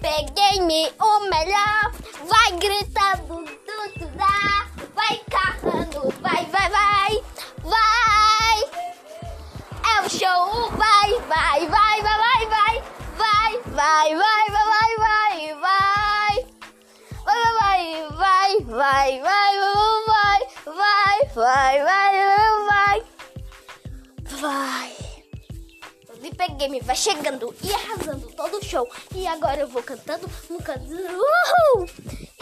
peguei me o melhor. Vai gritando, tudo dá. Vai carrando, vai, vai, vai. Vai. É o show, vai, vai, vai, vai, vai, vai. Vai, vai, vai, vai, vai, vai, vai. Vai, vai, vai, vai, vai, vai, vai, vai, vai, vai. Vai. Me peguei, me vai chegando e arrasando todo o show. E agora eu vou cantando, um cantando, uhul!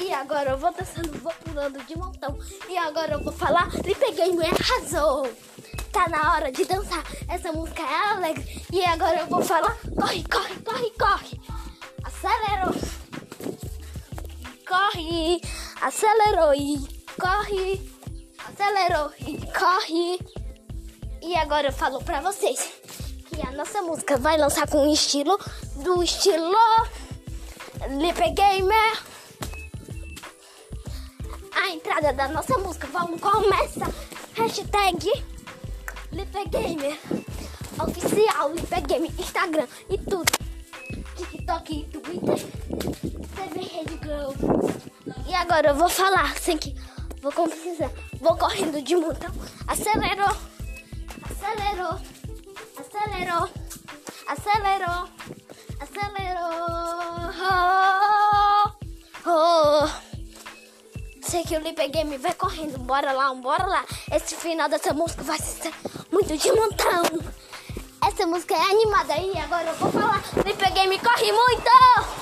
E agora eu vou dançando, vou pulando de montão. E agora eu vou falar, me peguei, me arrasou. Tá na hora de dançar, essa música é alegre. E agora eu vou falar, corre, corre, corre, corre. Acelerou. Corre, acelerou e corre. Acelerou e corre. E agora eu falo pra vocês que a nossa música vai lançar com o estilo do estilo Lipe Gamer. A entrada da nossa música vamos começar. Hashtag Lipe Gamer. Oficial Lipe Gamer. Instagram e tudo. TikTok Twitter. TV Rede Globo. E agora eu vou falar sem que. Vou como precisar. Vou correndo de montão. Acelerou. Acelerou. Acelerou. Acelerou. Acelerou. Oh. Sei que o Lipe Game vai correndo. Bora lá, bora lá. Esse final dessa música vai ser muito de montão. Essa música é animada e agora eu vou falar. Lipe Game corre muito.